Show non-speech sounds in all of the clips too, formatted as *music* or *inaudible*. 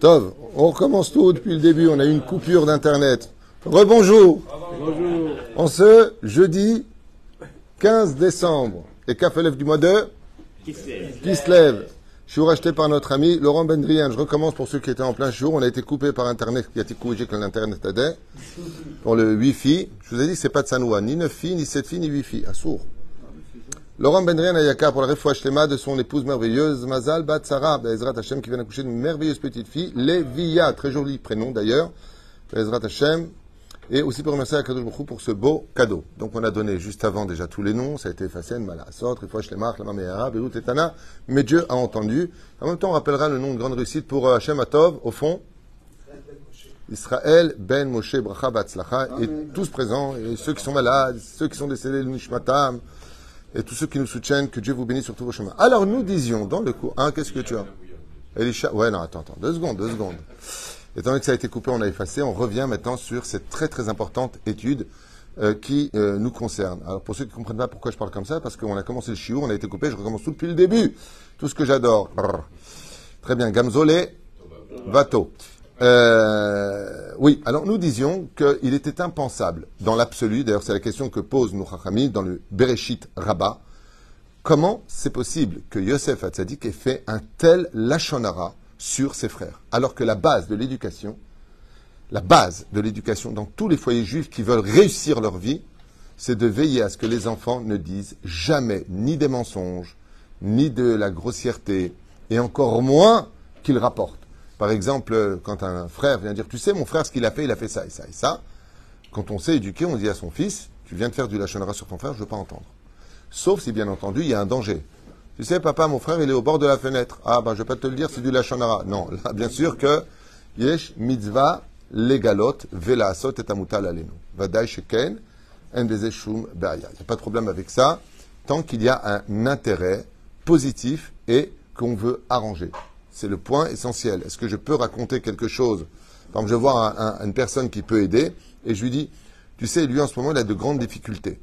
Tov, on recommence tout depuis le début. On a eu une coupure d'internet. Rebonjour. Bonjour. En ce jeudi 15 décembre et Kafelef du mois de? Qui se lève. Je suis racheté par notre ami Laurent Bendrien. Je recommence pour ceux qui étaient en plein jour. On a été coupé par Internet, qui a été coupé que l'Internet a pour le Wi-Fi. Je vous ai dit que c'est pas de Sanoua, ni 9 filles, ni 7 filles, ni 8 filles. À sourd. Laurent Bendrien Ayaka pour la refouach Shlema de son épouse merveilleuse, Mazal Bat Sarah, Bezrat Hashem, qui vient d'accoucher d'une merveilleuse petite fille, Lévia, très joli prénom d'ailleurs, Bezrat Hashem, et aussi pour remercier Akadosh Baruch pour ce beau cadeau. Donc on a donné juste avant déjà tous les noms, ça a été effacé, Malasot, Refouach Shlema, Lama Me'ara, Beirut Etana, mais Dieu a entendu. En même temps, on rappellera le nom de grande réussite pour euh, Hashem Atov, au fond, Israël Ben Moshe Bracha Batzlacha. Et tous présents, et ceux qui sont malades, ceux qui sont décédés, le Nishmatam, et tous ceux qui nous soutiennent, que Dieu vous bénisse sur tous vos chemins. Alors nous disions dans le cours, hein, qu'est-ce que tu as Elisha, ouais, non, attends, attends, deux secondes, deux secondes. Étant donné que ça a été coupé, on a effacé, on revient maintenant sur cette très très importante étude euh, qui euh, nous concerne. Alors pour ceux qui ne comprennent pas pourquoi je parle comme ça, parce qu'on a commencé le chiou, on a été coupé, je recommence tout depuis le début. Tout ce que j'adore. Très bien, Gamzolé, Vato. Euh, oui, alors nous disions qu'il était impensable, dans l'absolu, d'ailleurs c'est la question que pose nous Chachamim dans le Bereshit Rabbah, comment c'est possible que Yosef Hatzadik ait fait un tel lachonara sur ses frères, alors que la base de l'éducation, la base de l'éducation dans tous les foyers juifs qui veulent réussir leur vie, c'est de veiller à ce que les enfants ne disent jamais ni des mensonges, ni de la grossièreté, et encore moins qu'ils rapportent. Par exemple, quand un frère vient dire, tu sais, mon frère, ce qu'il a fait, il a fait ça et ça et ça. Quand on sait éduquer, on dit à son fils, tu viens de faire du lachonara sur ton frère, je veux pas entendre. Sauf si, bien entendu, il y a un danger. Tu sais, papa, mon frère, il est au bord de la fenêtre. Ah, ben, je vais pas te le dire, c'est du lachonara. Non, *laughs* là, bien sûr que, yesh mitzvah legalot vela asot et amutal alenu. Vadaï sheken. Il n'y a pas de problème avec ça, tant qu'il y a un intérêt positif et qu'on veut arranger. C'est le point essentiel. Est-ce que je peux raconter quelque chose? Par exemple, je vois un- un- une personne qui peut aider et je lui dis, tu sais, lui en ce moment, il a de grandes difficultés.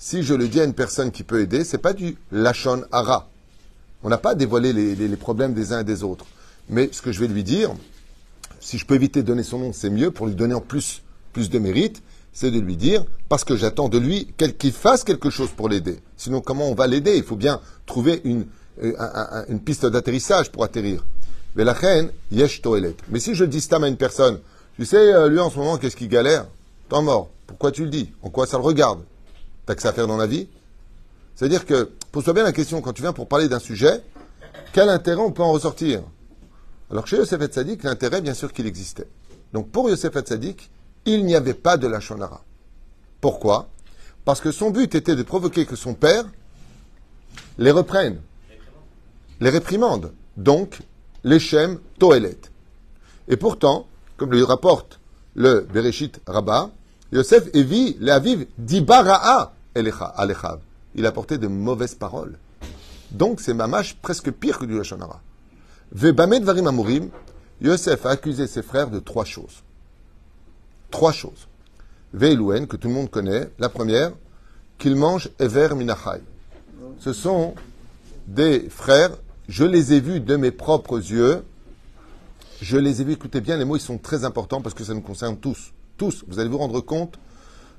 Si je le dis à une personne qui peut aider, c'est pas du lachon hara. On n'a pas dévoilé les, les- les problèmes des uns et des autres. Mais ce que je vais lui dire, si je peux éviter de donner son nom, c'est mieux pour lui donner en plus, plus de mérite, c'est de lui dire, parce que j'attends de lui qu'il fasse quelque chose pour l'aider. Sinon, comment on va l'aider? Il faut bien trouver une, un- un- une piste d'atterrissage pour atterrir. Mais la reine, yesh toelet. Mais si je dis stam à une personne, tu sais, euh, lui en ce moment, qu'est-ce qu'il galère? Tant mort. Pourquoi tu le dis? En quoi ça le regarde? T'as que ça à faire dans la vie? C'est-à-dire que, pose-toi bien la question, quand tu viens pour parler d'un sujet, quel intérêt on peut en ressortir? Alors chez Yosef Hatzadik, l'intérêt, bien sûr qu'il existait. Donc pour Yosef Hatzadik, il n'y avait pas de la shonara. Pourquoi? Parce que son but était de provoquer que son père les reprenne, les réprimande. Donc, l'échem toelet. Et pourtant, comme le rapporte le Bereshit Rabbah, Yosef Evi, l'aviv dibara'a alechav. Il a porté de mauvaises paroles. Donc c'est mamash presque pire que du lachonara. Vebame Dvarim Amurim, Yosef a accusé ses frères de trois choses. Trois choses. Veilouen, que tout le monde connaît. La première, qu'ils mangent Ever Minachai. Ce sont des frères, je les ai vus de mes propres yeux. Je les ai vus, écoutez bien, les mots, ils sont très importants parce que ça nous concerne tous. Tous. Vous allez vous rendre compte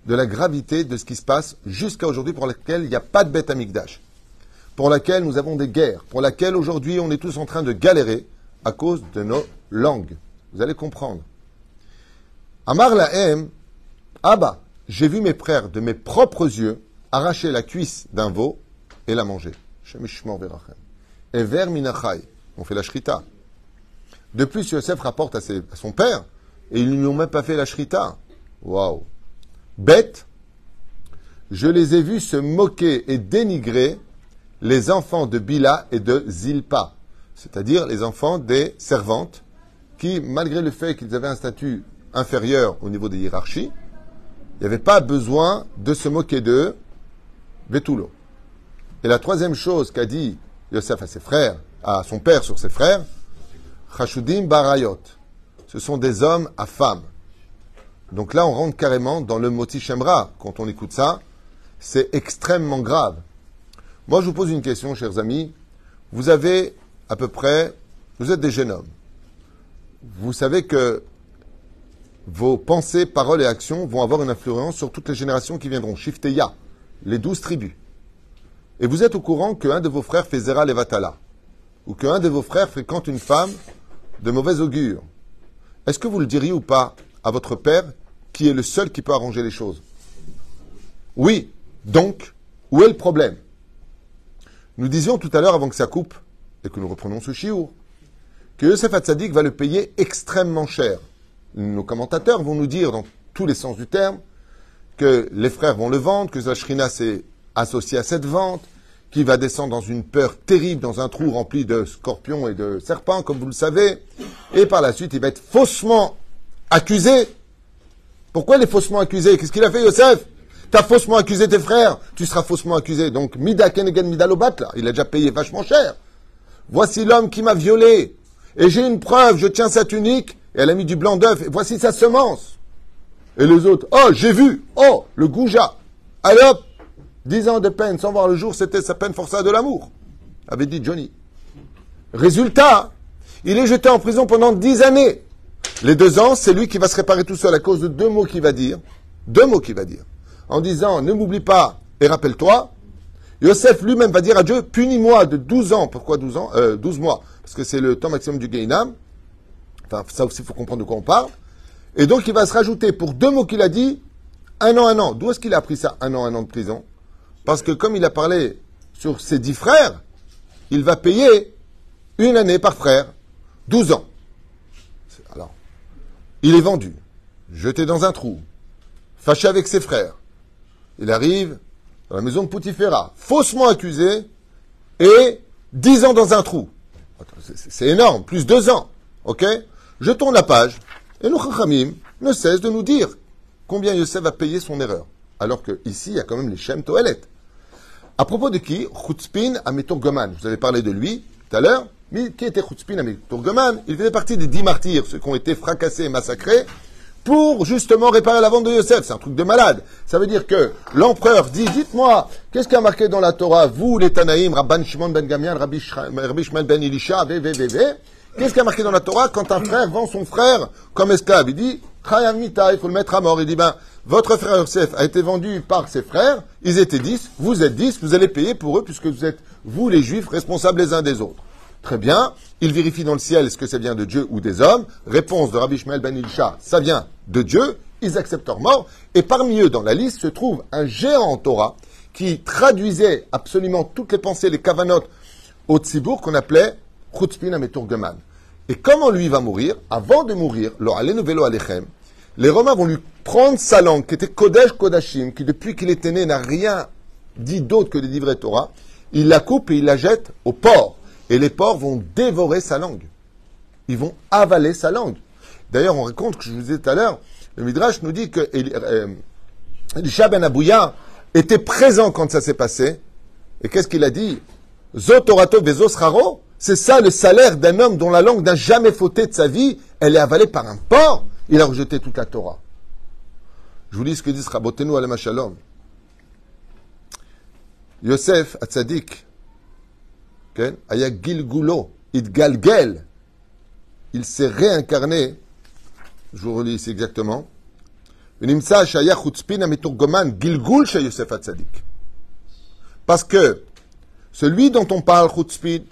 de la gravité de ce qui se passe jusqu'à aujourd'hui pour laquelle il n'y a pas de bête amigdash pour laquelle nous avons des guerres, pour laquelle aujourd'hui on est tous en train de galérer à cause de nos langues. Vous allez comprendre. Amar Lahem, Abba, j'ai vu mes frères de mes propres yeux arracher la cuisse d'un veau et la manger. Vers minachai, on fait la shrita. De plus, Yosef rapporte à, ses- à son père, et ils ne lui ont même pas fait la shrita. Waouh. Bête, je les ai vus se moquer et dénigrer les enfants de Bila et de Zilpa, c'est-à-dire les enfants des servantes qui, malgré le fait qu'ils avaient un statut inférieur au niveau des hiérarchies, il n'y avait pas besoin de se moquer d'eux, Vetulo. Et la troisième chose qu'a dit Yosef à ses frères, à son père sur ses frères, Chashudim Barayot. Ce sont des hommes à femmes. Donc là, on rentre carrément dans le moti Shemra. Quand on écoute ça, c'est extrêmement grave. Moi, je vous pose une question, chers amis. Vous avez à peu près vous êtes des jeunes hommes. Vous savez que vos pensées, paroles et actions vont avoir une influence sur toutes les générations qui viendront. Shifteya, les douze tribus. Et vous êtes au courant qu'un de vos frères fait Zera Levatala, ou qu'un de vos frères fréquente une femme de mauvaise augure. Est-ce que vous le diriez ou pas à votre père, qui est le seul qui peut arranger les choses? Oui. Donc, où est le problème? Nous disions tout à l'heure, avant que ça coupe, et que nous reprenons ce chiour, que Yosef Hatzadik va le payer extrêmement cher. Nos commentateurs vont nous dire, dans tous les sens du terme, que les frères vont le vendre, que Zashrina s'est associé à cette vente, qu'il va descendre dans une peur terrible, dans un trou rempli de scorpions et de serpents, comme vous le savez, et par la suite, il va être faussement accusé. Pourquoi il est faussement accusé? Qu'est-ce qu'il a fait, Yosef? T'as faussement accusé tes frères, tu seras faussement accusé. Donc, Mida Kenegen Midalobat, là, il a déjà payé vachement cher. Voici l'homme qui m'a violé. Et j'ai une preuve, je tiens sa tunique, et elle a mis du blanc d'œuf, et voici sa semence. Et les autres, oh, j'ai vu, oh, le goujat. Allez hop, dix ans de peine sans voir le jour, c'était sa peine forçée de l'amour, avait dit Johnny. Résultat, il est jeté en prison pendant dix années. Les deux ans, c'est lui qui va se réparer tout seul à cause de deux mots qu'il va dire. Deux mots qu'il va dire. En disant, ne m'oublie pas et rappelle-toi. Yosef lui-même va dire à Dieu, punis-moi de douze ans. Pourquoi douze ans? Euh, 12 mois parce que c'est le temps maximum du Gainam. Enfin, ça aussi, il faut comprendre de quoi on parle. Et donc, il va se rajouter, pour deux mots qu'il a dit, un an, un an. D'où est-ce qu'il a appris ça, un an, un an de prison? Parce que comme il a parlé sur ses dix frères, il va payer une année par frère, douze ans. Alors, il est vendu, jeté dans un trou, fâché avec ses frères. Il arrive dans la maison de Poutifera, faussement accusé, et dix ans dans un trou. C'est énorme, plus deux ans. Ok? Je tourne la page et nous, Chachamim ne cesse de nous dire combien Yosef va payer son erreur. Alors qu'ici, il y a quand même les Shem Toelet. À propos de qui? Chutzpin Goman. Vous avez parlé de lui tout à l'heure. Mais qui était Chutzpin Goman? Il faisait partie des dix martyrs, ceux qui ont été fracassés et massacrés pour justement réparer la vente de Yosef. C'est un truc de malade. Ça veut dire que l'empereur dit, dites-moi, qu'est-ce qui a marqué dans la Torah, vous les Tanaïm, Rabban Shimon ben Gamian, Rabbi Shimon ben Elisha, VVVV, qu'est-ce qui a marqué dans la Torah quand un frère vend son frère comme esclave? Il dit, il faut le mettre à mort. Il dit, ben, votre frère Yosef a été vendu par ses frères, ils étaient dix, vous êtes dix, vous allez payer pour eux puisque vous êtes, vous les juifs, responsables les uns des autres. Très bien. Il vérifie dans le ciel est-ce que ça vient de Dieu ou des hommes. Réponse de Rabbi Shmuel ben Ilcha, ça vient de Dieu. Ils acceptent leur mort. Et parmi eux, dans la liste, se trouve un géant en Torah qui traduisait absolument toutes les pensées, les kavanotes au tzibour qu'on appelait Chutzpin Ameturgeman. Et comment lui va mourir? Avant de mourir, alechem, les Romains vont lui prendre sa langue, qui était Kodesh Kodashim, qui depuis qu'il était né n'a rien dit d'autre que des livrets Torah. Il la coupe et il la jette au port. Et les porcs vont dévorer sa langue. Ils vont avaler sa langue. D'ailleurs, on raconte que je vous disais tout à l'heure, le Midrash nous dit que euh, Elisha ben était présent quand ça s'est passé. Et qu'est-ce qu'il a dit? Zotorato raro c'est ça le salaire d'un homme dont la langue n'a jamais fauté de sa vie, elle est avalée par un porc. Il a rejeté toute la Torah. Je vous lis ce que dit Rabotenu Alema Shalom. Yosef Atzadik, Aya Gilgulo, Galgel. Il s'est réincarné. Je vous relis ici exactement. Parce que celui dont on parle, Chutzpit,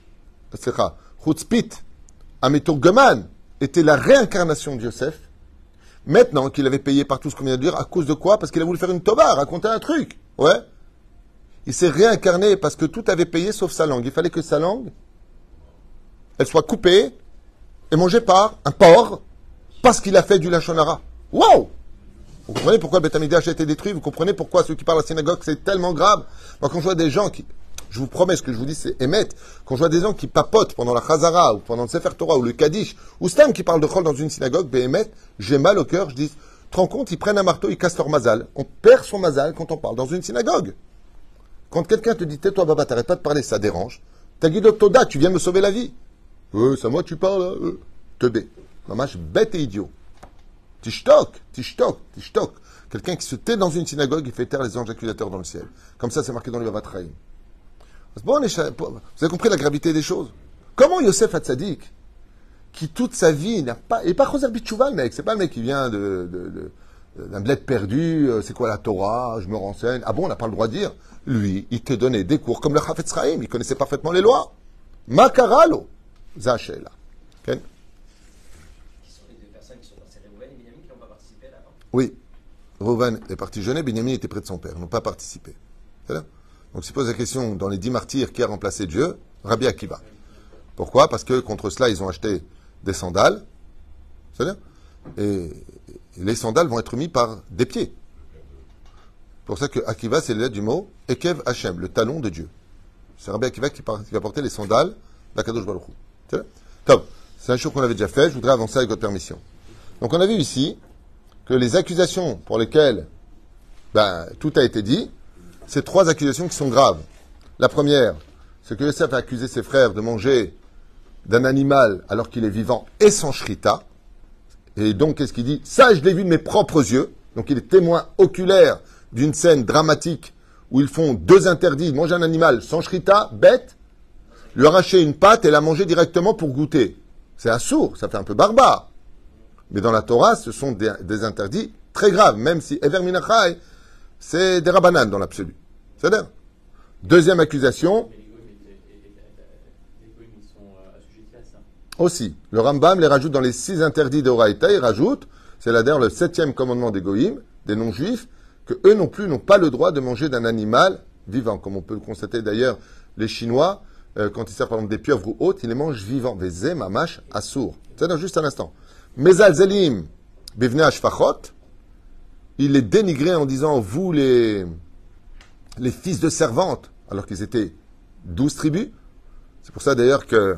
était la réincarnation de Yosef. Maintenant qu'il avait payé par tout ce qu'on vient de dire, à cause de quoi? Parce qu'il a voulu faire une tova, raconter un truc. Ouais. Il s'est réincarné parce que tout avait payé sauf sa langue. Il fallait que sa langue, elle soit coupée et mangée par un porc parce qu'il a fait du lachonara. Wow Vous comprenez pourquoi le a été détruit? Vous comprenez pourquoi ceux qui parlent à la synagogue, c'est tellement grave? Moi, quand je vois des gens qui... Je vous promets, ce que je vous dis, c'est émettre. Quand je vois des gens qui papotent pendant la Chazara, ou pendant le Sefer Torah, ou le Kaddish, ou Stam qui parle de Chol dans une synagogue, ben j'ai mal au cœur, je dis, te rends compte, ils prennent un marteau, ils cassent leur mazal. On perd son mazal quand on parle dans une synagogue. Quand quelqu'un te dit tais-toi, Baba, t'arrêtes pas de parler, ça dérange. T'as dit Toda, tu viens me sauver la vie. Euh, c'est moi tu parles, euh. Te bé. Mamache, bête et idiot. Tishtok, tishtok, tishtok. Quelqu'un qui se tait dans une synagogue, il fait taire les anges accusateur dans le ciel. Comme ça, c'est marqué dans le Babatraïm. Vous avez compris la gravité des choses Comment Yosef Hatzadik, qui toute sa vie n'a pas. Et pas Khoser Bitchouva, le mec. C'est pas le mec qui vient de, de- de- d'un bled perdu. euh, C'est quoi la Torah Je me renseigne. Ah bon, on n'a pas le droit de dire. Lui, il te donnait des cours comme le Chafetz Chaim. Il connaissait parfaitement les lois. Makaralo. Zachela. Ok? Qui sont les deux personnes qui sont dans ces Réhouven et Benjamin qui n'ont pas participé là, non Oui. Reuven est parti jeûner, Benjamin était près de son père, ils n'ont pas participé. C'est là Donc, se pose la question, dans les dix martyrs, qui a remplacé Dieu Rabbi Akiva. Pourquoi? Parce que contre cela, ils ont acheté des sandales. C'est là et, les sandales vont être mis par des pieds. C'est pour ça que Akiva, c'est le lettre du mot Ekev Hashem, le talon de Dieu. C'est Rabbi Akiva qui, va porter les sandales d'Akadosh Baruch Top. C'est un show qu'on avait déjà fait, je voudrais avancer avec votre permission. Donc, on a vu ici que les accusations pour lesquelles ben, tout a été dit, c'est trois accusations qui sont graves. La première, c'est que Yosef a accusé ses frères de manger d'un animal alors qu'il est vivant et sans shrita. Et donc, qu'est-ce qu'il dit? Ça, je l'ai vu de mes propres yeux. Donc, il est témoin oculaire d'une scène dramatique où ils font deux interdits, manger un animal sans shrita, bête, lui arracher une patte et la manger directement pour goûter. C'est assourd, ça fait un peu barbare. Mais dans la Torah, ce sont des, interdits très graves, même si Ever Minachai, c'est des rabananes dans l'absolu. C'est-à-dire Deuxième accusation, à aussi. Le Rambam les rajoute dans les six interdits d'Oraïta, il rajoute, c'est là d'ailleurs le septième commandement des Goïms, des non-juifs, que eux non plus n'ont pas le droit de manger d'un animal vivant. Comme on peut le constater d'ailleurs, les Chinois, euh, quand ils servent par exemple des pieuvres ou autres, ils les mangent vivants. Vezé, mamash, assour. C'est-à-dire juste un instant. Bivne ashfachot, il est dénigré en disant, vous les, les fils de servantes, alors qu'ils étaient douze tribus. C'est pour ça d'ailleurs que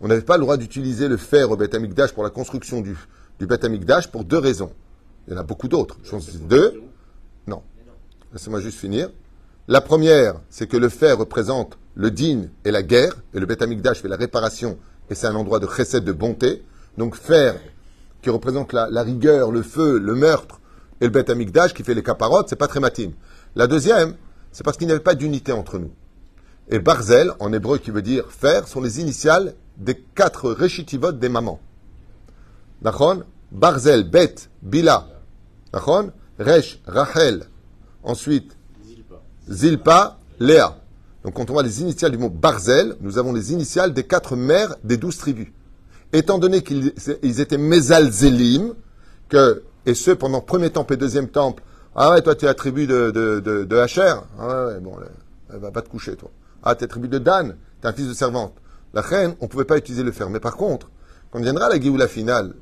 on n'avait pas le droit d'utiliser le fer au Beth Amikdash pour la construction du, du Beth Amikdash pour deux raisons. Il y en a beaucoup d'autres. Je pense deux. Non. Laissez-moi juste finir. La première, c'est que le fer représente le din et la guerre, et le Beth Amikdash fait la réparation, et c'est un endroit de chesed, de bonté. Donc fer, qui représente la, la rigueur, le feu, le meurtre, et le Beth Amikdash qui fait les caparotes, c'est pas très matime. La deuxième, c'est parce qu'il n'y avait pas d'unité entre nous. Et Barzel, en hébreu qui veut dire fer, sont les initiales des quatre réchitivot des mamans. Nachon Barzel, Bet, Bila. Nachon Resh, Rachel. Ensuite, Zilpa. Léa. Donc quand on voit les initiales du mot Barzel, nous avons les initiales des quatre mères des douze tribus. Étant donné qu'ils ils étaient Mezalzelim, que, et ceux pendant premier temple et deuxième temple, ah ouais, toi tu es la de, de, de, Hacher, ah ouais, bon, elle va pas te coucher toi. Ah, tu es tribu de Dan, tu es un fils de servante. La reine, on pouvait pas utiliser le fer. Mais par contre, quand viendra la Géoula finale,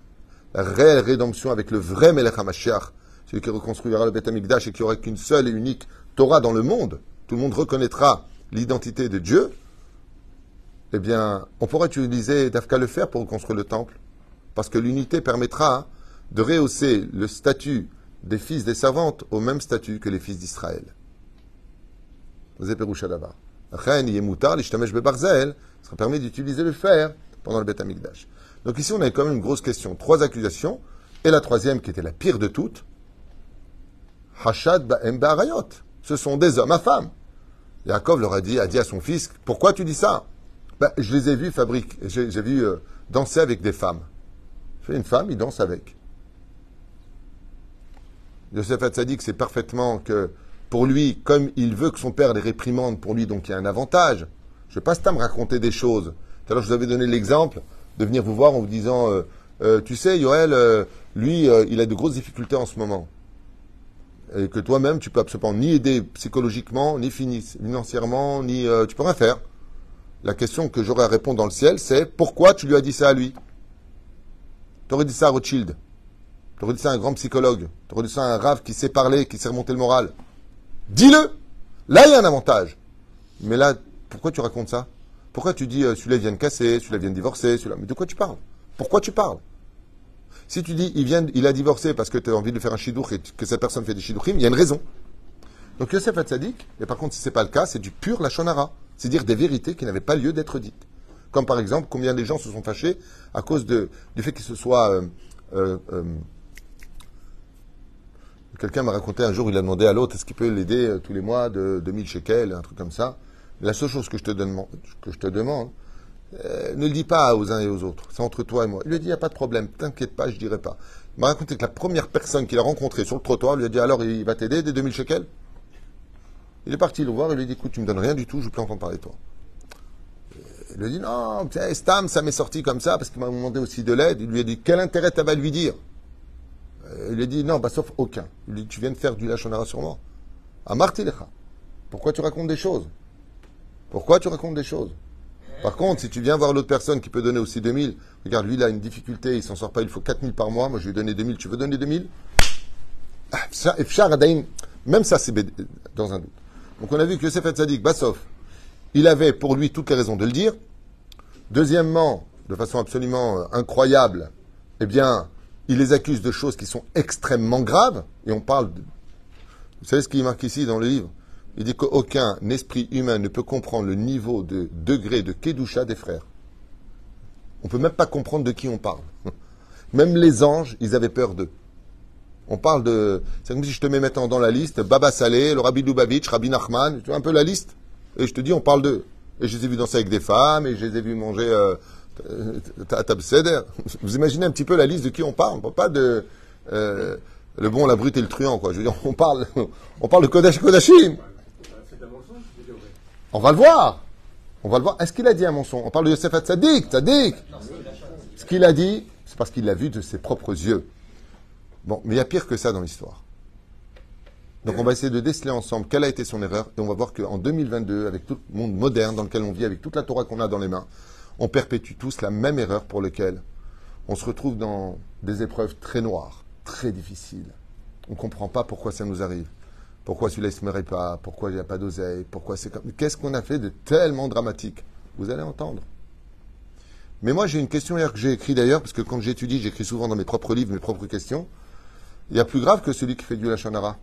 la réelle rédemption avec le vrai Melech HaMashiach, celui qui reconstruira le Beth Amikdash et qui aura qu'une seule et unique Torah dans le monde, tout le monde reconnaîtra l'identité de Dieu, eh bien, on pourra utiliser Dafka le fer pour reconstruire le temple. Parce que l'unité permettra de rehausser le statut des fils des servantes au même statut que les fils d'Israël. Vous sera permis d'utiliser le fer pendant le Beth. Donc ici, on a quand même une grosse question. Trois accusations. Et la troisième, qui était la pire de toutes, Hashad Ba'em. Ce sont des hommes à femmes. Yaakov leur a dit, a dit à son fils, pourquoi tu dis ça? Ben, Je les ai vus fabriquer, j'ai vu euh, danser avec des femmes. Une femme, il danse avec. Yosef Hatzadik sait parfaitement que pour lui, comme il veut que son père les réprimande pour lui, donc il y a un avantage. Je ne vais pas me raconter des choses. Tout à l'heure, je vous avais donné l'exemple de venir vous voir en vous disant, euh, euh, tu sais, Yoel, euh, lui, il a de grosses difficultés en ce moment. Et que toi-même, tu peux absolument ni aider psychologiquement, ni financièrement, ni tu peux rien faire. La question que j'aurais à répondre dans le ciel, c'est pourquoi tu lui as dit ça à lui? Tu aurais dit ça à Rothschild. Tu aurais dit ça à un grand psychologue. Tu aurais dit ça à un rave qui sait parler, qui sait remonter le moral. Dis-le Là, il y a un avantage. Mais là, pourquoi tu racontes ça Pourquoi tu dis euh, celui-là vient de casser, celui-là vient de divorcer, celui-là. Mais de quoi tu parles Pourquoi tu parles Si tu dis il, vient, il a divorcé parce que tu as envie de faire un chidour et que cette personne fait des chidourim, il y a une raison. Donc Yosef Hatzadik, mais par contre, si ce n'est pas le cas, c'est du pur lachonara. C'est dire des vérités qui n'avaient pas lieu d'être dites. Comme par exemple, combien de gens se sont fâchés à cause du fait qu'il se soit. euh, euh, euh, Quelqu'un m'a raconté un jour, il a demandé à l'autre est-ce qu'il peut l'aider euh, tous les mois de 2000 shekels, un truc comme ça. La seule chose que je te demande, euh, ne le dis pas aux uns et aux autres, c'est entre toi et moi. Il lui a dit, il n'y a pas de problème, t'inquiète pas, je dirai pas. Il m'a raconté que la première personne qu'il a rencontrée sur le trottoir lui a dit, alors il va t'aider des 2000 shekels? Il est parti le voir, il lui a dit, écoute, tu me donnes rien du tout, je veux plus entendre parler de toi. Il lui a dit, non, Stam, ça m'est sorti comme ça parce qu'il m'a demandé aussi de l'aide. Il lui a dit, quel intérêt tu vas lui dire? Euh, Il lui dit, non, bah, aucun. Il lui dit, tu viens de faire du lachonara sur moi. À Martilecha. Pourquoi tu racontes des choses? Pourquoi tu racontes des choses? Par contre, si tu viens voir l'autre personne qui peut donner aussi 2000, regarde, lui, il a une difficulté, il s'en sort pas, il faut 4000 par mois, moi je lui ai donné 2000, tu veux donner 2000 Ah, Même ça, c'est dans un doute. Donc on a vu que Yosef Hatzadik, Bassof, il avait pour lui toutes les raisons de le dire. Deuxièmement, de façon absolument euh, incroyable, eh bien, il les accuse de choses qui sont extrêmement graves, et on parle de... Vous savez ce qu'il marque ici dans le livre? Il dit qu'aucun esprit humain ne peut comprendre le niveau de degré de Kedusha des frères. On ne peut même pas comprendre de qui on parle. *laughs* Même les anges, ils avaient peur d'eux. On parle de. C'est comme si je te mets maintenant dans la liste Baba Saleh, le Rabbi Lubavitch, Rabbi Nachman, tu vois un peu la liste? Et je te dis, on parle d'eux. Et je les ai vus danser avec des femmes, et je les ai vus manger euh. Vous imaginez un petit peu la liste de qui on parle On parle pas de euh, le bon, la brute et le truand, quoi. Je veux dire, on parle, on parle de Kodesh Kodashim. On va le voir. On va le voir. Est-ce qu'il a dit un mensonge? On parle de Yosef Tzadik, Tzadik. Ce qu'il a dit, c'est parce qu'il l'a vu de ses propres yeux. Bon, mais il y a pire que ça dans l'histoire. Donc on va essayer de déceler ensemble quelle a été son erreur et on va voir qu'en 2022, avec tout le monde moderne dans lequel on vit, avec toute la Torah qu'on a dans les mains, on perpétue tous la même erreur pour laquelle on se retrouve dans des épreuves très noires, très difficiles. On ne comprend pas pourquoi ça nous arrive. Pourquoi celui-là ne se meurt pas? Pourquoi il n'y a pas d'oseille? Pourquoi c'est comme... Qu'est-ce qu'on a fait de tellement dramatique? Vous allez entendre. Mais moi, j'ai une question hier que j'ai écrite d'ailleurs, parce que quand j'étudie, j'écris souvent dans mes propres livres mes propres questions. Il y a plus grave que celui qui fait du Lachonara.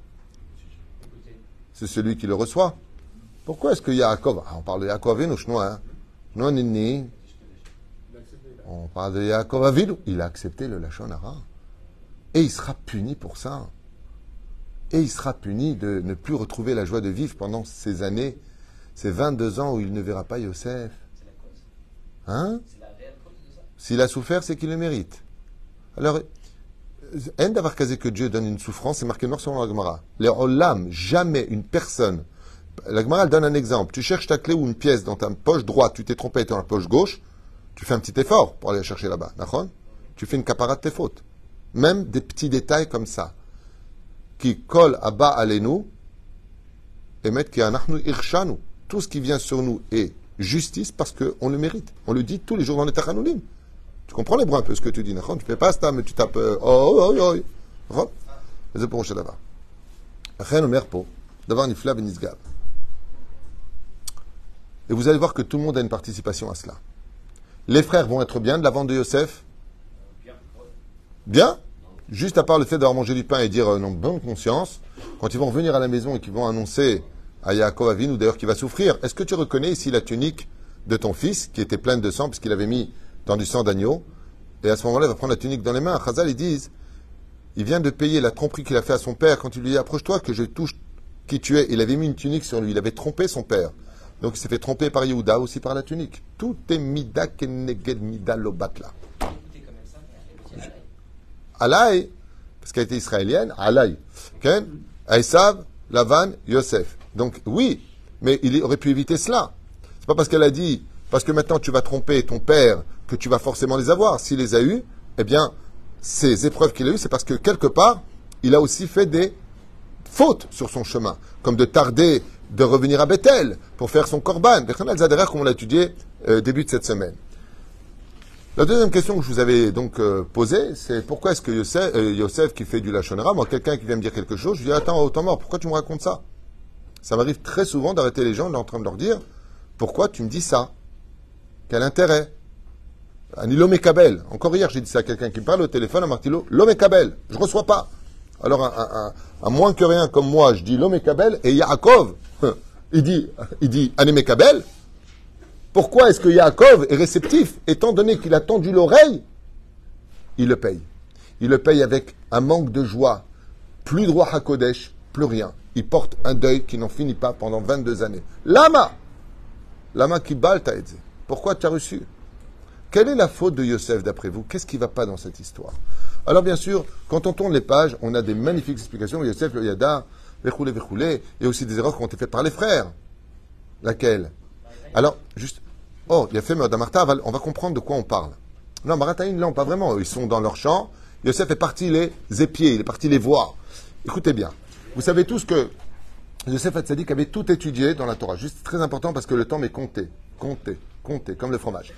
C'est celui qui le reçoit. Pourquoi est-ce que Yaakov, ah, on parle de Yaakov Shnoa, hein. On parle de Yaakov Avinu. Il a accepté le Lachonara. Et il sera puni pour ça. Et il sera puni de ne plus retrouver la joie de vivre pendant ces années, ces 22 ans où il ne verra pas Yosef. Hein? S'il a souffert, c'est qu'il le mérite. Alors, haine d'avoir casé que Dieu donne une souffrance, c'est marqué noir sur la Gemara. Les olam, jamais une personne. La Gemara, donne un exemple. Tu cherches ta clé ou une pièce dans ta poche droite, tu t'es trompé dans la poche gauche, tu fais un petit effort pour aller chercher là-bas, d'accord? Tu fais une caparate de tes fautes. Même des petits détails comme ça, qui collent à bas à nous, et mettent qui irshanu. Tout ce qui vient sur nous est justice parce qu'on le mérite. On le dit tous les jours dans les Tachanoulim. Tu comprends les bras un peu ce que tu dis, d'accord? Tu fais pas ça, mais tu tapes euh, oh, oh oh oh. D'accord? C'est pour là-bas. Ben et vous allez voir que tout le monde a une participation à cela. Les frères vont être bien de la vente de Yosef Bien. Juste à part le fait d'avoir mangé du pain et dire euh, non, bonne conscience, quand ils vont revenir à la maison et qu'ils vont annoncer à Yaakov Avin, ou d'ailleurs qu'il va souffrir, est-ce que tu reconnais ici la tunique de ton fils qui était pleine de sang puisqu'il avait mis dans du sang d'agneau Et à ce moment-là, il va prendre la tunique dans les mains. Chazal, ils disent, il vient de payer la tromperie qu'il a fait à son père quand il lui dit approche-toi que je touche qui tu es. Il avait mis une tunique sur lui, il avait trompé son père. Donc il s'est fait tromper par Yehuda aussi par la tunique. Tout est mida keneged mida lobatla. Alaï, parce qu'elle était israélienne, Alaï. Ken, Aïsav, Lavan, Yosef. Donc oui, mais il aurait pu éviter cela. C'est pas parce qu'elle a dit, parce que maintenant tu vas tromper ton père, que tu vas forcément les avoir. S'il les a eus, eh bien, ces épreuves qu'il a eues, c'est parce que quelque part, il a aussi fait des fautes sur son chemin, comme de tarder de revenir à Bethel pour faire son korban. Al-Zaderer, comme on l'a étudié euh, début de cette semaine. La deuxième question que je vous avais donc euh, posée, c'est pourquoi est-ce que Yosef, euh, qui fait du lachonara, moi quelqu'un qui vient me dire quelque chose, je lui dis attends, autant mort, pourquoi tu me racontes ça? Ça m'arrive très souvent d'arrêter les gens, en train de leur dire pourquoi tu me dis ça? Quel intérêt? Anilo Mekabel. Encore hier, j'ai dit ça à quelqu'un qui me parle au téléphone à Martilo. L'Omekabel. Je reçois pas. Alors, un, un- un- un moins que rien comme moi, je dis l'Omekabel et Yaakov, il dit, il dit. Pourquoi est-ce que Yaakov est réceptif Étant donné qu'il a tendu l'oreille, il le paye. Il le paye avec un manque de joie. Plus droit à Kodesh, plus rien. Il porte un deuil qui n'en finit pas pendant 22 années. Lama Lama qui balle Pourquoi tu as reçu? Quelle est la faute de Yosef d'après vous? Qu'est-ce qui ne va pas dans cette histoire? Alors bien sûr, quand on tourne les pages, on a des magnifiques explications. Yosef, le Yada, Vechoulé, Vechoulé. A aussi des erreurs qui ont été faites par les frères. Laquelle Alors, juste. Oh, il a fait Martha, on va comprendre de quoi on parle. Non, Marataïn, non, pas vraiment. Ils sont dans leur champ. Yosef est parti les épier, il est parti les voir. Écoutez bien. Vous savez tous que Yosef Hatzadik avait tout étudié dans la Torah. Juste très important parce que le temps m'est compté. Compté. Compté. Comme le fromage.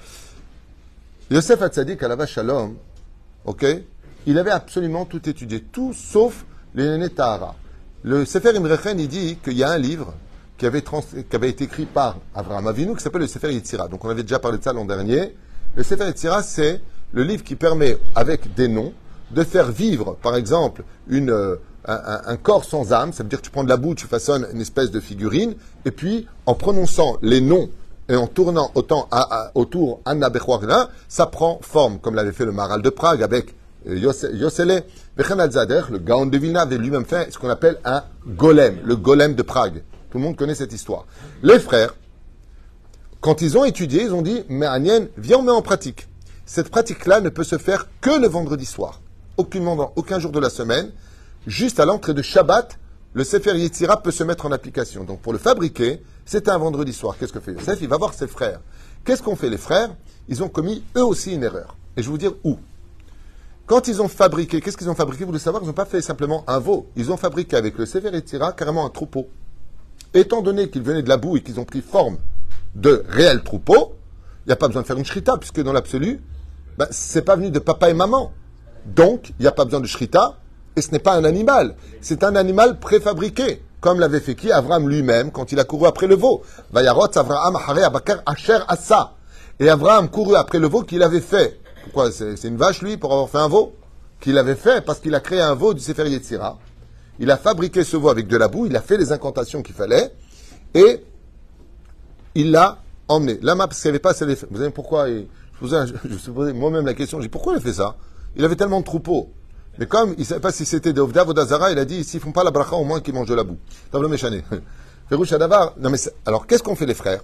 Yosef Hatzadik, à la vache Shalom, ok, il avait absolument tout étudié. Tout sauf les Netahara. Le Sefer Imrechen, il dit qu'il y a un livre qui avait, été écrit par Abraham Avinu qui s'appelle le Sefer Yitzira. Donc on avait déjà parlé de ça l'an dernier. Le Sefer Yitzira, c'est le livre qui permet, avec des noms, de faire vivre, par exemple, une, euh, un, corps sans âme. Ça veut dire que tu prends de la boue, tu façonnes une espèce de figurine, et puis en prononçant les noms et en tournant autant autour Anna Bechwarna, ça prend forme, comme l'avait fait le Maral de Prague avec Yosele. Zader, le Gaon de Vilna, avait lui-même fait ce qu'on appelle un golem, le golem de Prague. Tout le monde connaît cette histoire. Les frères, quand ils ont étudié, ils ont dit, mais Agnès, viens, on met en pratique. Cette pratique-là ne peut se faire que le vendredi soir. Aucunement aucun jour de la semaine. Juste à l'entrée de Shabbat, le Sefer Yetzira peut se mettre en application. Donc pour le fabriquer, c'est un vendredi soir. Qu'est-ce que fait Yosef? Il va voir ses frères. Qu'est-ce qu'ont fait les frères? Ils ont commis eux aussi une erreur. Et je vais vous dire où. Quand ils ont fabriqué, qu'est-ce qu'ils ont fabriqué Vous le savoir, ils n'ont pas fait simplement un veau. Ils ont fabriqué avec le Sefer Yetzira carrément un troupeau. Étant donné qu'ils venaient de la boue et qu'ils ont pris forme de réels troupeaux, il n'y a pas besoin de faire une shrita, puisque dans l'absolu, ben, c'est pas venu de papa et maman. Donc, il n'y a pas besoin de shrita, et ce n'est pas un animal. C'est un animal préfabriqué, comme l'avait fait qui Avram lui-même quand il a couru après le veau. Vayarot Avraham Abakar Asher Assa. Et Avram couru après le veau qu'il avait fait. Pourquoi C'est une vache, lui, pour avoir fait un veau Qu'il avait fait parce qu'il a créé un veau du Sefer Yetzira il a fabriqué ce veau avec de la boue, il a fait les incantations qu'il fallait, et il l'a emmené. Là, parce qu'il n'y avait pas assez Vous savez pourquoi *laughs* Je me suis posé moi-même la question, j'ai pourquoi il a fait ça? Il avait tellement de troupeaux. Mais comme il ne savait pas si c'était des Ovda Vodazara, il a dit s'ils font pas la bracha, au moins qu'ils mangent de la boue. Table méchané. *laughs* Non mais alors qu'est-ce qu'ont fait les frères?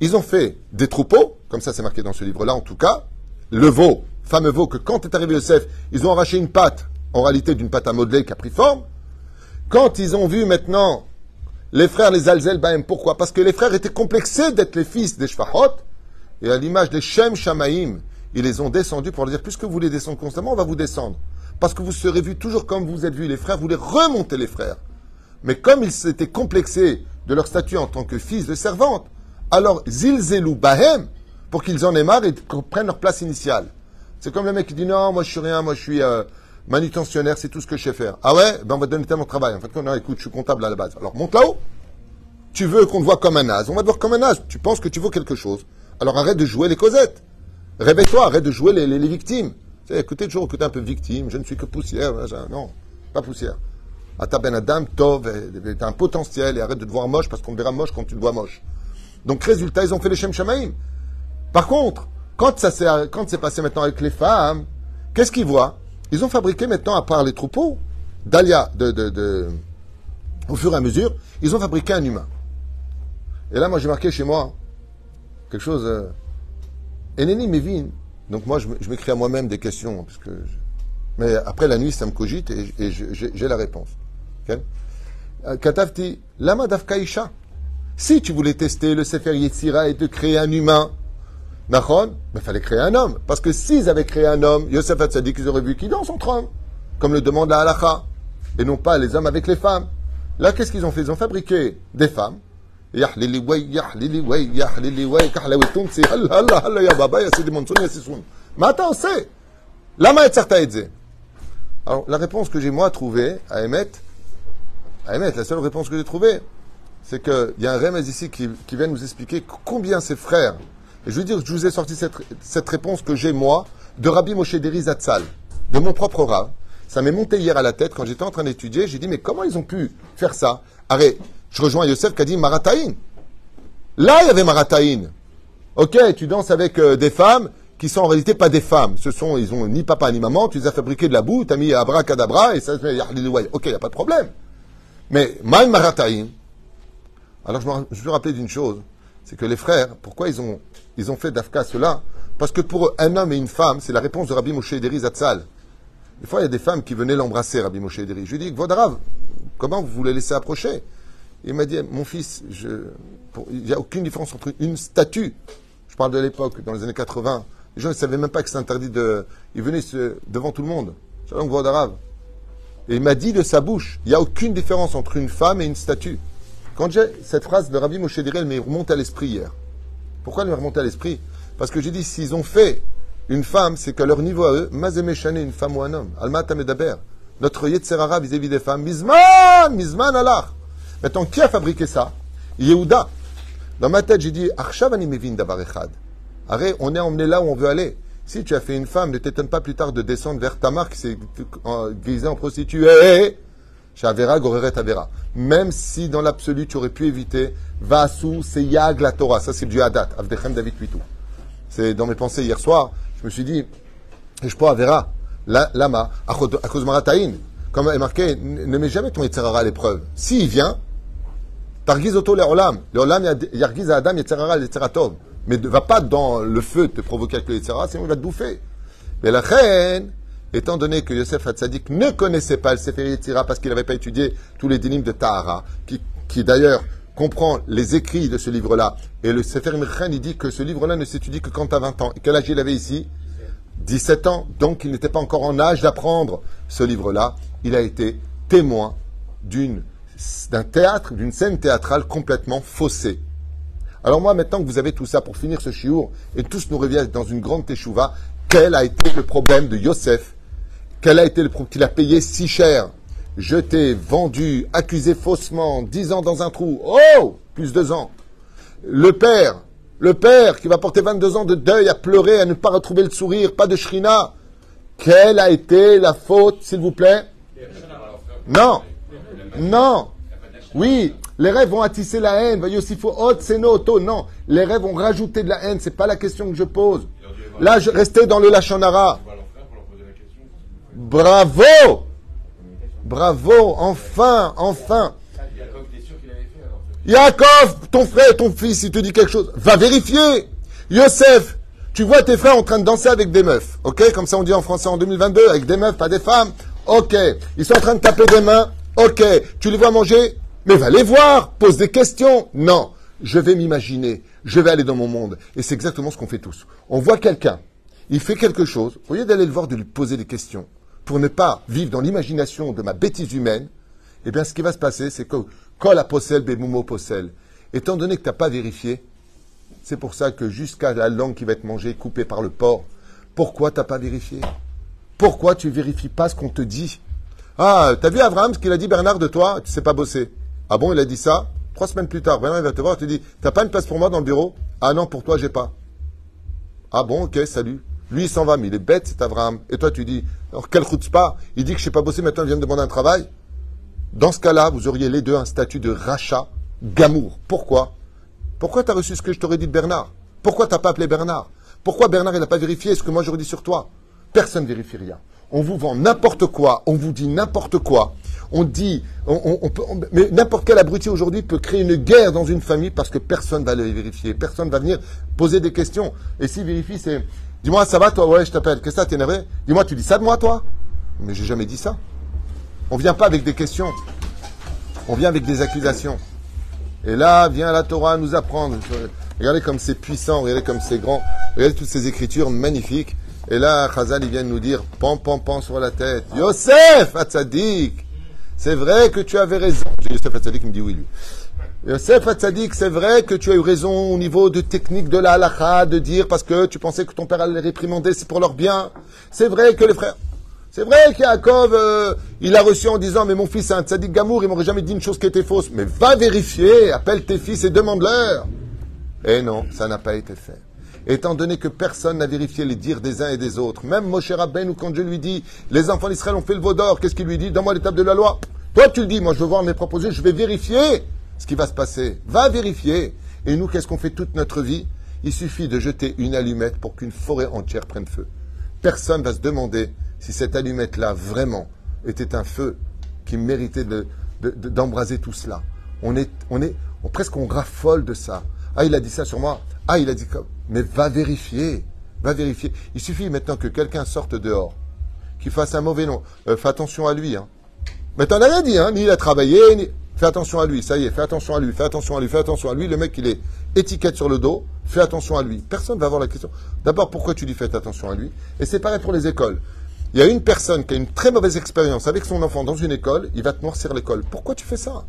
Ils ont fait des troupeaux, comme ça c'est marqué dans ce livre-là en tout cas, le veau, fameux veau que quand est arrivé Yosef, ils ont arraché une pâte, en réalité d'une pâte à modeler qui a pris forme, quand ils ont vu maintenant les frères, les Alzel pourquoi? Parce que les frères étaient complexés d'être les fils des Shfahot, et à l'image des Shem Shamaim, ils les ont descendus pour leur dire, puisque vous voulez descendre constamment, on va vous descendre. Parce que vous serez vus toujours comme vous êtes vus, les frères voulaient remonter les frères. Mais comme ils s'étaient complexés de leur statut en tant que fils de servante, alors Zilzelu Bahem, pour qu'ils en aient marre et prennent leur place initiale. C'est comme le mec qui dit non, moi je suis rien, moi je suis euh, manutentionnaire, c'est tout ce que je sais faire. Ah ouais? Ben on va te donner tellement de travail. En fait, non, écoute, je suis comptable à la base. Alors monte là-haut. Tu veux qu'on te voit comme un as, on va te voir comme un as. Tu penses que tu vaux quelque chose. Alors arrête de jouer les causettes. Réveille-toi, arrête de jouer les, les, victimes. Tu sais, écoutez toujours, écoutez un peu victime, je ne suis que poussière. Non, pas poussière. Ata ben Adam, Tov, t'as un potentiel et arrête de te voir moche parce qu'on te verra moche quand tu te vois moche. Donc résultat, ils ont fait les Shem Shamaim. Par contre, quand ça s'est, quand c'est passé maintenant avec les femmes, qu'est-ce qu'ils voient? Ils ont fabriqué maintenant, à part les troupeaux, d'Alia, de, au fur et à mesure, ils ont fabriqué un humain. Et là, moi, j'ai marqué chez moi quelque chose. Euh, Mevin. Donc, moi, je, m'écris à moi-même des questions. Parce que Mais après, la nuit, ça me cogite et, j'ai la réponse. Euh, Katavti, lama dafkaisha. Si tu voulais tester le Sefer Yetzira et de créer un humain, Nachon, il fallait créer un homme. Parce que s'ils avaient créé un homme, Yosef dit qu'ils auraient vu qui danse entre hommes, comme le demande la halacha, et non pas les hommes avec les femmes. Là, qu'est-ce qu'ils ont fait? Ils ont fabriqué des femmes. Alors, la réponse que j'ai moi trouvée à émettre, à émettre, la seule réponse que j'ai trouvée, c'est qu'il y a un remez ici qui, qui vient nous expliquer combien ses frères je veux dire, je vous ai sorti cette, réponse que j'ai, moi, de Rabbi Moshe Deri Zatzal, de mon propre Rav. Ça m'est monté hier à la tête quand j'étais en train d'étudier. J'ai dit, mais comment ils ont pu faire ça? Arrête, je rejoins Yosef qui a dit Marataïn. Là, il y avait Marataïn. Ok, tu danses avec euh, des femmes qui sont en réalité pas des femmes. Ce sont, ils ont ni papa ni maman, tu les as fabriqués de la boue, tu as mis abracadabra et ça se met Ok, il n'y a pas de problème. Mais, Maïm Marataïn. Alors, je me, je me rappelé d'une chose c'est que les frères, pourquoi ils ont, ils ont fait d'Afka cela Parce que pour eux, un homme et une femme, c'est la réponse de Rabbi Moshe Ederi Zatzal. Des fois, il y a des femmes qui venaient l'embrasser, Rabbi Moshe Ederi. Je lui dis, Vodarav, comment vous voulez laisser approcher? Il m'a dit, mon fils, il n'y a aucune différence entre une statue. Je parle de l'époque, dans les années 80. Les gens ne savaient même pas que c'est interdit de. Ils venaient devant tout le monde. Shalom Vodarav. Et il m'a dit de sa bouche, il n'y a aucune différence entre une femme et une statue. Quand j'ai cette phrase de Rabbi Moshe Ederi, elle m'est remontée à l'esprit hier. Pourquoi m'est remontée à l'esprit Parce que j'ai dit, s'ils ont fait une femme, c'est qu'à leur niveau à eux, Mazemeshane, une femme ou un homme. Alma Tamedaber. Notre Yetzerara vis-à-vis des femmes, Mizman, Mizman Allah. Maintenant, qui a fabriqué ça Yehuda. Dans ma tête, j'ai dit, Arshav ani mevin davar echad. Arrête, on est emmené là où on veut aller. Si tu as fait une femme, ne t'étonne pas plus tard de descendre vers Tamar qui s'est euh, déguisée en prostituée. Shavera, Goreret, Avera. Même si dans l'absolu tu aurais pu éviter, Vasu, c'est Yag la Torah. Ça c'est du Hadat, Avdechem David Pitou. C'est dans mes pensées hier soir, je me suis dit, je peux Avera, la- Lama, à cause Marataïn. Comme est marqué, ne mets jamais ton Yetzerara à l'épreuve. S'il vient, Targiz auto le olam. Le olam yargiz Adam yetzerara yetzeratov. Mais ne va pas dans le feu te provoquer avec le yetzerara, sinon il va te bouffer. Mais la reine, étant donné que Yosef Hatzadik ne connaissait pas le Sefer Yetzira parce qu'il n'avait pas étudié tous les dynimes de Tahara, qui, d'ailleurs comprend les écrits de ce livre-là, et le Sefer Mirchen, il dit que ce livre-là ne s'étudie que quand as 20 ans. Et quel âge il avait ici? 17 ans, donc il n'était pas encore en âge d'apprendre ce livre-là. Il a été témoin d'une, d'un théâtre, d'une scène théâtrale complètement faussée. Alors moi, maintenant que vous avez tout ça pour finir ce chiour, et tous nous reviennent dans une grande teshuva, quel a été le problème de Yosef? Quel a été le problème qu'il a payé si cher? Jeté, vendu, accusé faussement, 10 ans dans un trou. Oh Plus deux ans. Le père, le père qui va porter 22 ans de deuil à pleurer, à ne pas retrouver le sourire, pas de shrina. Quelle a été la faute, s'il vous plaît? Non. Non. Oui, les rêves vont attisser la haine. Non, les rêves vont rajouter de la haine. C'est pas la question que je pose. Là, je restais dans le Lachonara. On va leur faire pour leur poser la question. Bravo Bravo Enfin, enfin Yaakov, ton frère, ton fils, il te dit quelque chose. Va vérifier. Yosef, tu vois tes frères en train de danser avec des meufs. Ok? Comme ça on dit en français en 2022, avec des meufs, pas des femmes. Ok. Ils sont en train de taper des mains. Ok. Tu les vois manger? Mais va les voir. Pose des questions. Non. Je vais m'imaginer. Je vais aller dans mon monde. Et c'est exactement ce qu'on fait tous. On voit quelqu'un. Il fait quelque chose. Au lieu d'aller le voir, de lui poser des questions. Pour ne pas vivre dans l'imagination de ma bêtise humaine, eh bien, ce qui va se passer, c'est que quand la possèle, bémoumo possèle, étant donné que tu n'as pas vérifié, c'est pour ça que jusqu'à la langue qui va être mangée, coupée par le porc, pourquoi tu n'as pas vérifié? Pourquoi tu vérifies pas ce qu'on te dit? Ah, t'as vu Abraham, ce qu'il a dit Bernard de toi? Tu sais pas bosser. Ah bon, il a dit ça? Trois semaines plus tard, Bernard va te voir, il te dit T'as pas une place pour moi dans le bureau? Ah non, pour toi, j'ai pas. Ah bon, ok, salut. Lui, il s'en va, mais il est bête, c'est Abraham. Et toi, tu dis, alors quel pas Il dit que je sais pas bosser, maintenant il vient me demander un travail. Dans ce cas-là, vous auriez les deux un statut de rachat gamour. Pourquoi? Pourquoi tu as reçu ce que je t'aurais dit de Bernard? Pourquoi t'as pas appelé Bernard? Pourquoi Bernard il n'a pas vérifié ce que moi j'aurais dit sur toi? Personne ne vérifie rien. On vous vend n'importe quoi, on vous dit n'importe quoi. On dit, mais n'importe quel abruti aujourd'hui peut créer une guerre dans une famille parce que personne va le vérifier, personne va venir poser des questions. Et s'il vérifie, c'est, dis-moi, ça va toi? Ouais, je t'appelle. Qu'est-ce que ça, t'es énervé? Dis-moi, tu dis ça de moi, toi? Mais j'ai jamais dit ça. On vient pas avec des questions. On vient avec des accusations. Et là vient la Torah nous apprendre. Regardez comme c'est puissant, regardez comme c'est grand. Regardez toutes ces écritures magnifiques. Et là, Chazal, il vient de nous dire, pan, pan, pan sur la tête. Yosef, Hatzadik, c'est vrai que tu avais raison. Yosef Hatzadik qui me dit oui, lui. Yosef c'est vrai que tu as eu raison au niveau de technique de la halakha, de dire parce que tu pensais que ton père allait les réprimander, c'est pour leur bien. C'est vrai que les frères... C'est vrai qu'Yaakov, euh, il a reçu en disant, mais mon fils est un tzaddik gamour, il m'aurait jamais dit une chose qui était fausse. Mais va vérifier, appelle tes fils et demande-leur. Et non, ça n'a pas été fait. Étant donné que personne n'a vérifié les dires des uns et des autres, même Moshe Rabbeinu, quand je lui dis, les enfants d'Israël ont fait le veau d'or, qu'est-ce qu'il lui dit? Donne-moi l'étape de la loi. Toi, tu le dis, moi je veux voir mes yeux, je vais vérifier ce qui va se passer. Va vérifier. Et nous, qu'est-ce qu'on fait toute notre vie? Il suffit de jeter une allumette pour qu'une forêt entière prenne feu. Personne va se demander si cette allumette-là, vraiment, était un feu qui méritait de- de- de- d'embraser tout cela. On est, presque on raffole de ça. Ah, il a dit ça sur moi. Ah, il a dit comme. Mais va vérifier. Va vérifier. Il suffit maintenant que quelqu'un sorte dehors, qu'il fasse un mauvais nom. Euh, fais attention à lui. Hein. Mais t'en as rien dit, hein. Ni il a travaillé, ni... Fais attention à lui, ça y est, fais attention à lui, fais attention à lui, fais attention à lui. Le mec, il est étiquette sur le dos, fais attention à lui. Personne va avoir la question. D'abord, pourquoi tu lui fais attention à lui? Et c'est pareil pour les écoles. Il y a une personne qui a une très mauvaise expérience avec son enfant dans une école, il va te noircir l'école. Pourquoi tu fais ça?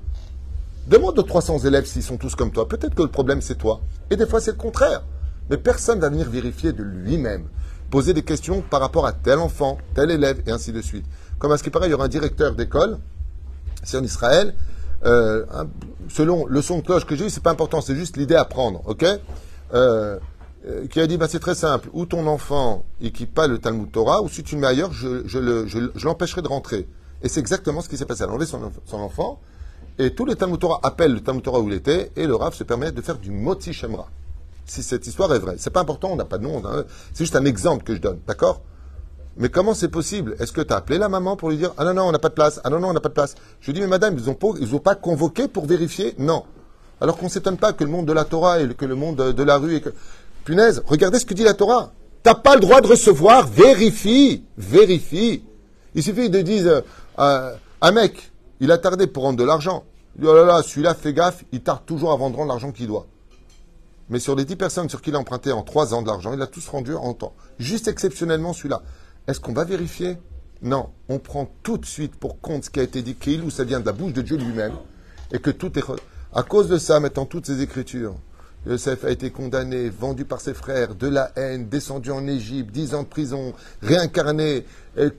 Demande aux 300 élèves s'ils sont tous comme toi. Peut-être que le problème, c'est toi. Et des fois, c'est le contraire. Mais personne va venir vérifier de lui-même. Poser des questions par rapport à tel enfant, tel élève, et ainsi de suite. Comme à ce qui paraît, il y aura un directeur d'école, c'est en Israël, euh, selon le son de cloche que j'ai eu, c'est pas important, c'est juste l'idée à prendre, ok euh, euh, Qui a dit, bah, c'est très simple, ou ton enfant équipe pas le Talmud Torah, ou si tu le mets ailleurs, je, l'empêcherai de rentrer. Et c'est exactement ce qui s'est passé. Elle a enlevé son, enfant, et tous les Talmud Torah appellent le Talmud Torah où il était, et le Rav se permet de faire du Moti Shemra. Si cette histoire est vraie. C'est pas important, on n'a pas de nom, c'est juste un exemple que je donne, d'accord mais comment c'est possible? Est-ce que tu as appelé la maman pour lui dire Ah non, non, on n'a pas de place. Ah non, non, on n'a pas de place? Je lui dis Mais madame, ils n'ont pas, ils pas convoqué pour vérifier? Non. Alors qu'on ne s'étonne pas que le monde de la Torah et que le monde de la rue. Et que... Punaise, regardez ce que dit la Torah. T'as pas le droit de recevoir, vérifie, vérifie. Il suffit de dire euh, un mec, il a tardé pour rendre de l'argent. Il oh là là, celui-là, fais gaffe, il tarde toujours avant de rendre l'argent qu'il doit. Mais sur les dix personnes sur qui il a emprunté en trois ans de l'argent, il a tous rendu en temps. Juste exceptionnellement celui-là. Est-ce qu'on va vérifier? Non, on prend tout de suite pour compte ce qui a été dit qu'il ou ça vient de la bouche de Dieu lui-même et que tout est à cause de ça, mettant toutes ces écritures. Yosef a été condamné, vendu par ses frères, de la haine, descendu en Égypte, dix ans de prison, réincarné,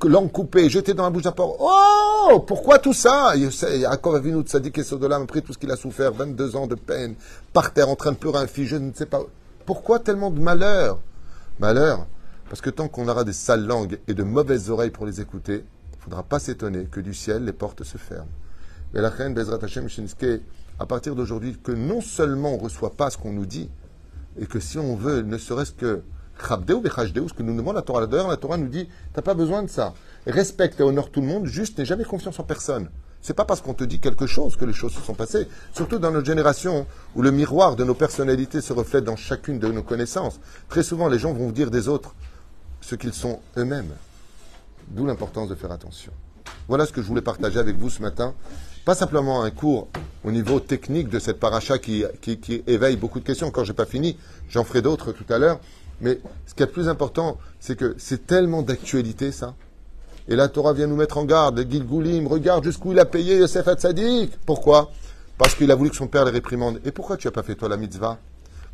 langue coupée, jeté dans la bouche d'un porc. Oh Pourquoi tout ça? Yaakov Avinu Tzadik et Sodolam, après tout ce qu'il a souffert, 22 ans de peine, par terre en train de pleurer un fils, je ne sais pas. Pourquoi tellement de malheur? Malheur? Parce que tant qu'on aura des sales langues et de mauvaises oreilles pour les écouter, il ne faudra pas s'étonner que du ciel, les portes se ferment. Mais la reine Bezrat Hashem Shinske, à partir d'aujourd'hui, que non seulement on ne reçoit pas ce qu'on nous dit, et que si on veut, ne serait-ce que Chabdeu ce que nous demande la Torah. D'ailleurs, la Torah nous dit, tu n'as pas besoin de ça. Respecte et honore tout le monde, juste n'aie jamais confiance en personne. C'est pas parce qu'on te dit quelque chose que les choses se sont passées. Surtout dans notre génération où le miroir de nos personnalités se reflète dans chacune de nos connaissances. Très souvent, les gens vont vous dire des autres ce qu'ils sont eux-mêmes. D'où l'importance de faire attention. Voilà ce que je voulais partager avec vous ce matin. Pas simplement un cours au niveau technique de cette paracha qui, éveille beaucoup de questions. Quand je n'ai pas fini, j'en ferai d'autres tout à l'heure. Mais ce qui est le plus important, c'est que c'est tellement d'actualité, ça. Et la Torah vient nous mettre en garde. Gilgoulim, regarde jusqu'où il a payé Yosef Hatzadik. Pourquoi? Parce qu'il a voulu que son père les réprimande. Et pourquoi tu n'as pas fait toi la mitzvah?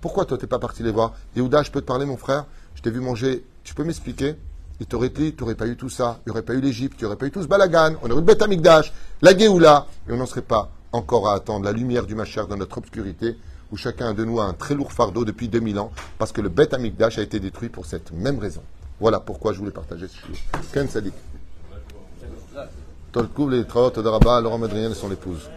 Pourquoi toi tu n'es pas parti les voir? Yehuda, je peux te parler, mon frère? Je t'ai vu manger tu peux m'expliquer Il t'aurait dit, tu n'aurais pas eu tout ça, il n'y aurait pas eu l'Égypte, il n'y aurait pas eu tout ce balagan, on aurait eu le Beth Amikdash, la Géoula, et on n'en serait pas encore à attendre la lumière du Machar dans notre obscurité, où chacun de nous a un très lourd fardeau depuis 2000 ans, parce que le Beth Amikdash a été détruit pour cette même raison. Voilà pourquoi je voulais partager ce chiffre. Ken Sadik. Tolkouv les Traot, Laurent Madrien et son épouse.